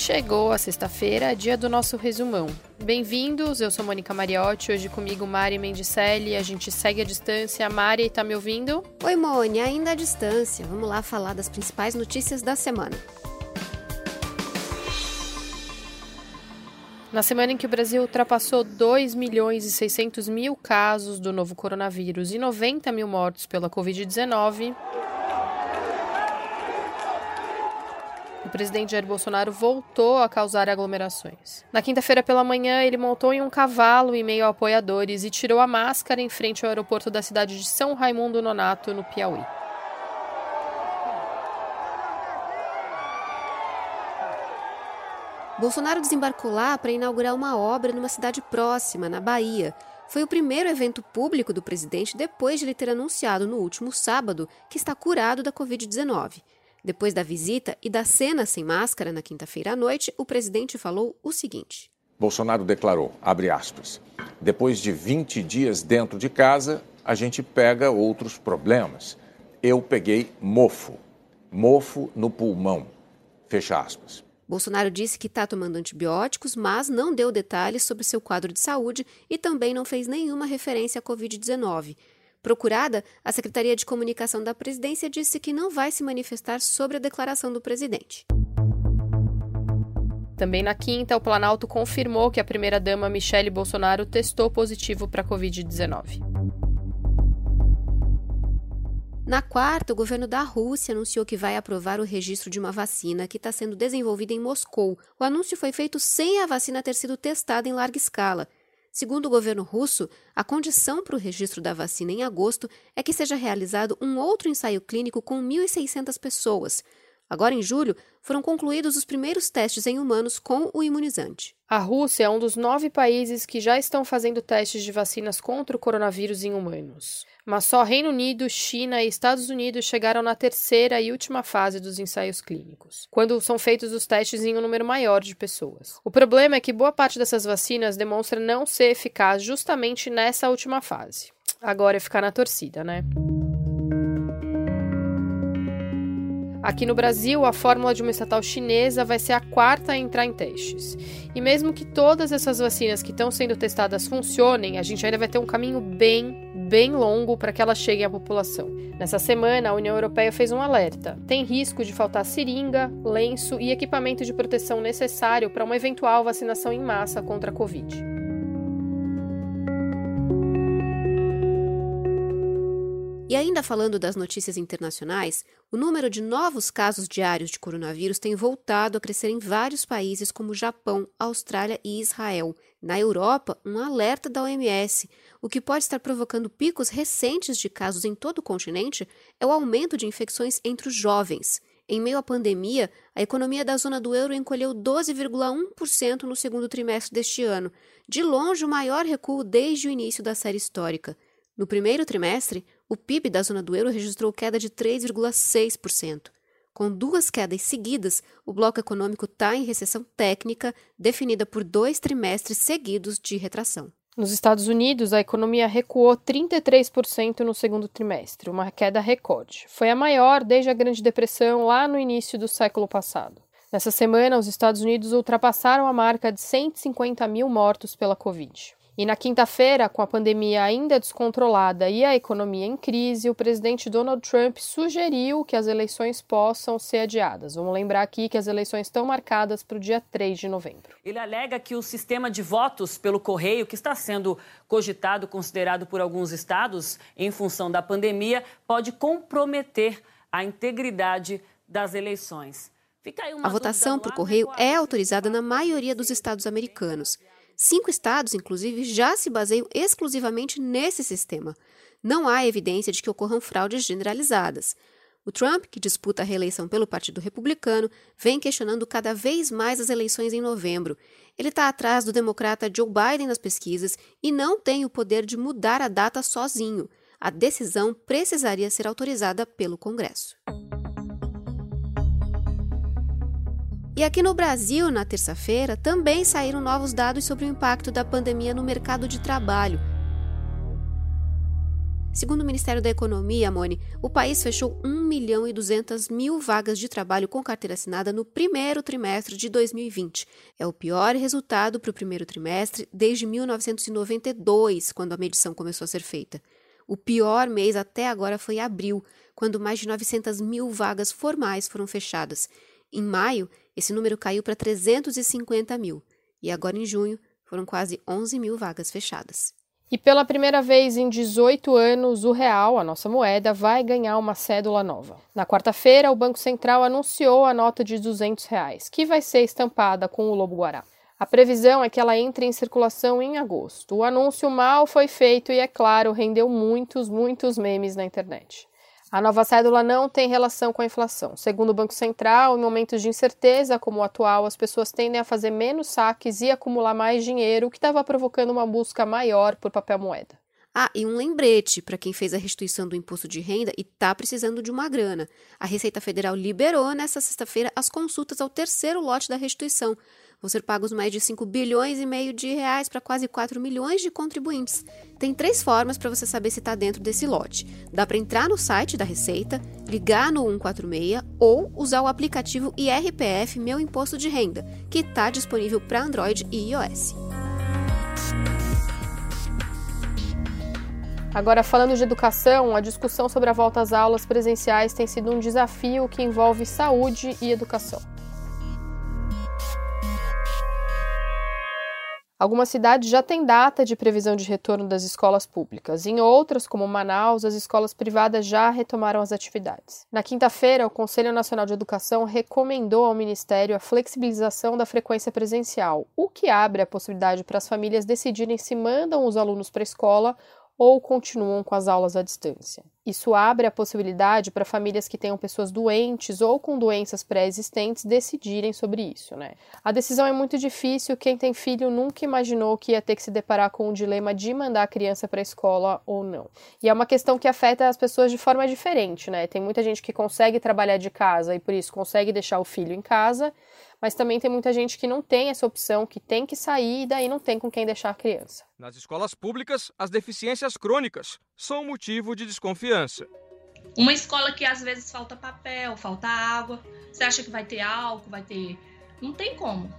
Chegou a sexta-feira, dia do nosso resumão. Bem-vindos, eu sou Mônica Mariotti, hoje comigo Mari Mendicelli, a gente segue a distância. Mari, tá me ouvindo? Oi, Mônica, ainda à distância. Vamos lá falar das principais notícias da semana. Na semana em que o Brasil ultrapassou 2 milhões e 600 mil casos do novo coronavírus e 90 mil mortos pela Covid-19, o presidente Jair Bolsonaro voltou a causar aglomerações. Na quinta-feira pela manhã, ele montou em um cavalo em meio a apoiadores e tirou a máscara em frente ao aeroporto da cidade de São Raimundo Nonato, no Piauí. Bolsonaro desembarcou lá para inaugurar uma obra numa cidade próxima, na Bahia. Foi o primeiro evento público do presidente depois de ele ter anunciado no último sábado que está curado da Covid-19. Depois da visita e da cena sem máscara na quinta-feira à noite, o presidente falou o seguinte: Bolsonaro declarou, abre aspas, depois de 20 dias dentro de casa, a gente pega outros problemas. Eu peguei mofo, mofo no pulmão, fecha aspas. Bolsonaro disse que está tomando antibióticos, mas não deu detalhes sobre seu quadro de saúde e também não fez nenhuma referência à Covid-19. Procurada, a Secretaria de Comunicação da Presidência disse que não vai se manifestar sobre a declaração do presidente. Também na quinta, o Planalto confirmou que a primeira-dama Michele Bolsonaro testou positivo para a Covid-19. Na quarta, o governo da Rússia anunciou que vai aprovar o registro de uma vacina que está sendo desenvolvida em Moscou. O anúncio foi feito sem a vacina ter sido testada em larga escala. Segundo o governo russo, a condição para o registro da vacina em agosto é que seja realizado um outro ensaio clínico com 1.600 pessoas. Agora, em julho, foram concluídos os primeiros testes em humanos com o imunizante. A Rússia é um dos nove países que já estão fazendo testes de vacinas contra o coronavírus em humanos. Mas só Reino Unido, China e Estados Unidos chegaram na terceira e última fase dos ensaios clínicos, quando são feitos os testes em um número maior de pessoas. O problema é que boa parte dessas vacinas demonstra não ser eficaz justamente nessa última fase. Agora é ficar na torcida, né? Aqui no Brasil, a fórmula de uma estatal chinesa vai ser a quarta a entrar em testes. E mesmo que todas essas vacinas que estão sendo testadas funcionem, a gente ainda vai ter um caminho bem, bem longo para que elas cheguem à população. Nessa semana, a União Europeia fez um alerta: tem risco de faltar seringa, lenço e equipamento de proteção necessário para uma eventual vacinação em massa contra a Covid. E ainda falando das notícias internacionais, o número de novos casos diários de coronavírus tem voltado a crescer em vários países como Japão, Austrália e Israel. Na Europa, um alerta da OMS. O que pode estar provocando picos recentes de casos em todo o continente é o aumento de infecções entre os jovens. Em meio à pandemia, a economia da zona do euro encolheu 12,1% no segundo trimestre deste ano, de longe o maior recuo desde o início da série histórica. No primeiro trimestre, o PIB da zona do euro registrou queda de 3,6%. Com duas quedas seguidas, o bloco econômico está em recessão técnica, definida por dois trimestres seguidos de retração. Nos Estados Unidos, a economia recuou 33% no segundo trimestre, uma queda recorde. Foi a maior desde a Grande Depressão lá no início do século passado. Nessa semana, os Estados Unidos ultrapassaram a marca de 150 mil mortos pela Covid. E na quinta-feira, com a pandemia ainda descontrolada e a economia em crise, o presidente Donald Trump sugeriu que as eleições possam ser adiadas. Vamos lembrar aqui que as eleições estão marcadas para o dia 3 de novembro. Ele alega que o sistema de votos pelo correio, que está sendo cogitado, considerado por alguns estados em função da pandemia, pode comprometer a integridade das eleições. a votação por correio é autorizada na maioria dos estados americanos. Cinco estados, inclusive, já se baseiam exclusivamente nesse sistema. Não há evidência de que ocorram fraudes generalizadas. O Trump, que disputa a reeleição pelo Partido Republicano, vem questionando cada vez mais as eleições em novembro. Ele está atrás do democrata Joe Biden nas pesquisas e não tem o poder de mudar a data sozinho. A decisão precisaria ser autorizada pelo Congresso. E aqui no Brasil, na terça-feira, também saíram novos dados sobre o impacto da pandemia no mercado de trabalho. Segundo o Ministério da Economia, Mone, o país fechou 1 milhão e 200 mil vagas de trabalho com carteira assinada no primeiro trimestre de 2020. É o pior resultado para o primeiro trimestre desde 1992, quando a medição começou a ser feita. O pior mês até agora foi abril, quando mais de 900 mil vagas formais foram fechadas. Em maio, esse número caiu para 350 mil. E agora, em junho, foram quase 11 mil vagas fechadas. E pela primeira vez em 18 anos, o real, a nossa moeda, vai ganhar uma cédula nova. Na quarta-feira, o Banco Central anunciou a nota de 200 reais, que vai ser estampada com o lobo guará. A previsão é que ela entre em circulação em agosto. O anúncio mal foi feito e, é claro, rendeu muitos, muitos memes na internet. A nova cédula não tem relação com a inflação. Segundo o Banco Central, em momentos de incerteza como o atual, as pessoas tendem a fazer menos saques e acumular mais dinheiro, o que estava provocando uma busca maior por papel moeda. Ah, e um lembrete para quem fez a restituição do imposto de renda e está precisando de uma grana. A Receita Federal liberou nesta sexta-feira as consultas ao terceiro lote da restituição. Vão ser pagos mais de 5 bilhões e meio de reais para quase 4 milhões de contribuintes. Tem três formas para você saber se está dentro desse lote. Dá para entrar no site da Receita, ligar no 146 ou usar o aplicativo IRPF Meu Imposto de Renda, que está disponível para Android e iOS. Agora, falando de educação, a discussão sobre a volta às aulas presenciais tem sido um desafio que envolve saúde e educação. Algumas cidades já têm data de previsão de retorno das escolas públicas. Em outras, como Manaus, as escolas privadas já retomaram as atividades. Na quinta-feira, o Conselho Nacional de Educação recomendou ao Ministério a flexibilização da frequência presencial, o que abre a possibilidade para as famílias decidirem se mandam os alunos para a escola ou continuam com as aulas à distância. Isso abre a possibilidade para famílias que tenham pessoas doentes ou com doenças pré-existentes decidirem sobre isso, né? A decisão é muito difícil, quem tem filho nunca imaginou que ia ter que se deparar com o dilema de mandar a criança para a escola ou não. E é uma questão que afeta as pessoas de forma diferente, né? Tem muita gente que consegue trabalhar de casa e por isso consegue deixar o filho em casa, mas também tem muita gente que não tem essa opção, que tem que sair e daí não tem com quem deixar a criança. Nas escolas públicas, as deficiências crônicas são motivo de desconfiança. Uma escola que às vezes falta papel, falta água, você acha que vai ter álcool, vai ter. Não tem como.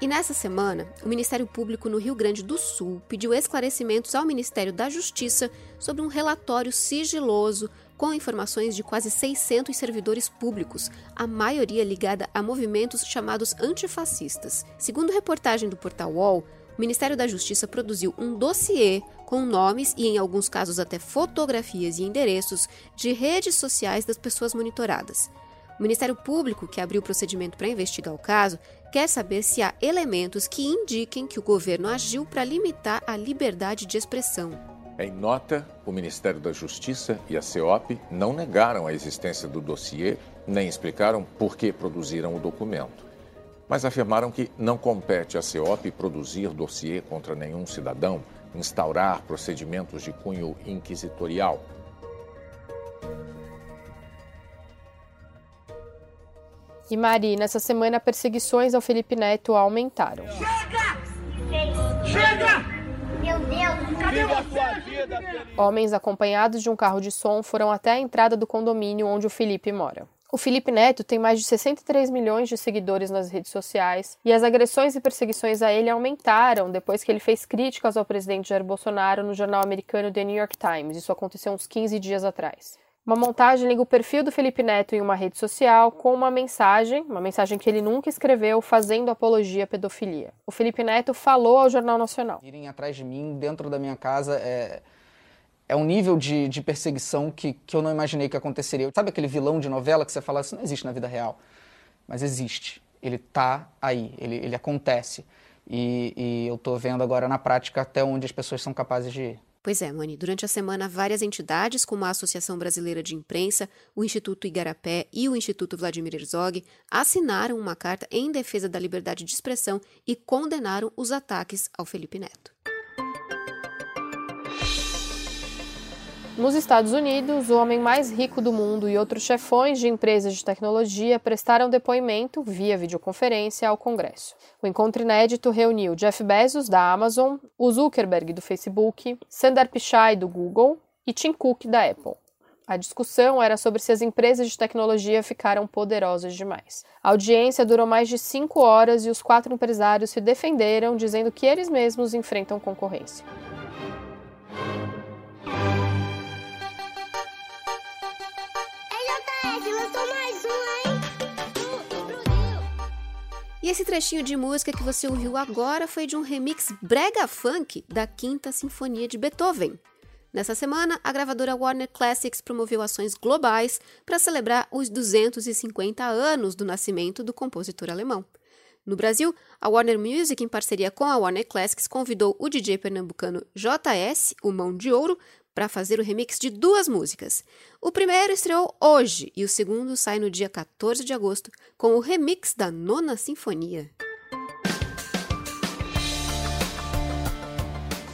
E nessa semana, o Ministério Público no Rio Grande do Sul pediu esclarecimentos ao Ministério da Justiça sobre um relatório sigiloso com informações de quase 600 servidores públicos, a maioria ligada a movimentos chamados antifascistas. Segundo reportagem do portal UOL, o Ministério da Justiça produziu um dossiê com nomes e, em alguns casos, até fotografias e endereços de redes sociais das pessoas monitoradas. O Ministério Público, que abriu o procedimento para investigar o caso, quer saber se há elementos que indiquem que o governo agiu para limitar a liberdade de expressão. Em nota, o Ministério da Justiça e a CEOP não negaram a existência do dossiê, nem explicaram por que produziram o documento. Mas afirmaram que não compete à CEOP produzir dossiê contra nenhum cidadão, instaurar procedimentos de cunho inquisitorial. E Mari, nessa semana perseguições ao Felipe Neto aumentaram. Chega! Chega! Meu Deus, cadê você? Homens acompanhados de um carro de som foram até a entrada do condomínio onde o Felipe mora. O Felipe Neto tem mais de 63 milhões de seguidores nas redes sociais e as agressões e perseguições a ele aumentaram depois que ele fez críticas ao presidente Jair Bolsonaro no jornal americano The New York Times. Isso aconteceu uns 15 dias atrás. Uma montagem liga o perfil do Felipe Neto em uma rede social com uma mensagem, uma mensagem que ele nunca escreveu, fazendo apologia à pedofilia. O Felipe Neto falou ao Jornal Nacional. Irem atrás de mim, dentro da minha casa, é, é um nível de, de perseguição que, que eu não imaginei que aconteceria. Sabe aquele vilão de novela que você fala assim, não existe na vida real? Mas existe. Ele tá aí, ele, ele acontece. E, e eu tô vendo agora na prática até onde as pessoas são capazes de ir. Pois é, Mani. Durante a semana, várias entidades, como a Associação Brasileira de Imprensa, o Instituto Igarapé e o Instituto Vladimir Herzog, assinaram uma carta em defesa da liberdade de expressão e condenaram os ataques ao Felipe Neto. Nos Estados Unidos, o homem mais rico do mundo e outros chefões de empresas de tecnologia prestaram depoimento via videoconferência ao Congresso. O encontro inédito reuniu Jeff Bezos, da Amazon, o Zuckerberg, do Facebook, Sundar Pichai, do Google e Tim Cook, da Apple. A discussão era sobre se as empresas de tecnologia ficaram poderosas demais. A audiência durou mais de cinco horas e os quatro empresários se defenderam, dizendo que eles mesmos enfrentam concorrência. Esse trechinho de música que você ouviu agora foi de um remix brega funk da Quinta Sinfonia de Beethoven. Nessa semana, a gravadora Warner Classics promoveu ações globais para celebrar os 250 anos do nascimento do compositor alemão. No Brasil, a Warner Music, em parceria com a Warner Classics, convidou o DJ pernambucano JS, o Mão de Ouro, para fazer o remix de duas músicas. O primeiro estreou hoje e o segundo sai no dia 14 de agosto com o remix da Nona Sinfonia.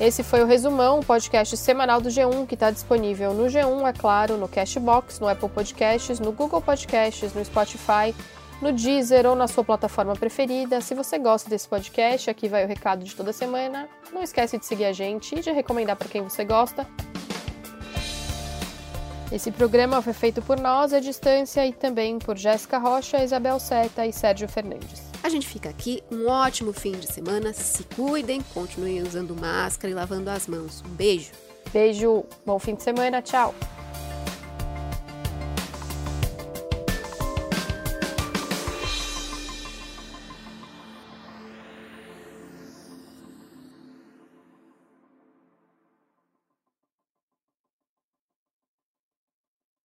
Esse foi o Resumão, o podcast semanal do G1, que está disponível no G1, é claro, no Cashbox, no Apple Podcasts, no Google Podcasts, no Spotify, no Deezer ou na sua plataforma preferida. Se você gosta desse podcast, aqui vai o recado de toda semana. Não esquece de seguir a gente e de recomendar para quem você gosta. Esse programa foi feito por nós à distância e também por Jéssica Rocha, Isabel Seta e Sérgio Fernandes. A gente fica aqui, um ótimo fim de semana, se cuidem, continuem usando máscara e lavando as mãos. Um beijo! Beijo, bom fim de semana, tchau!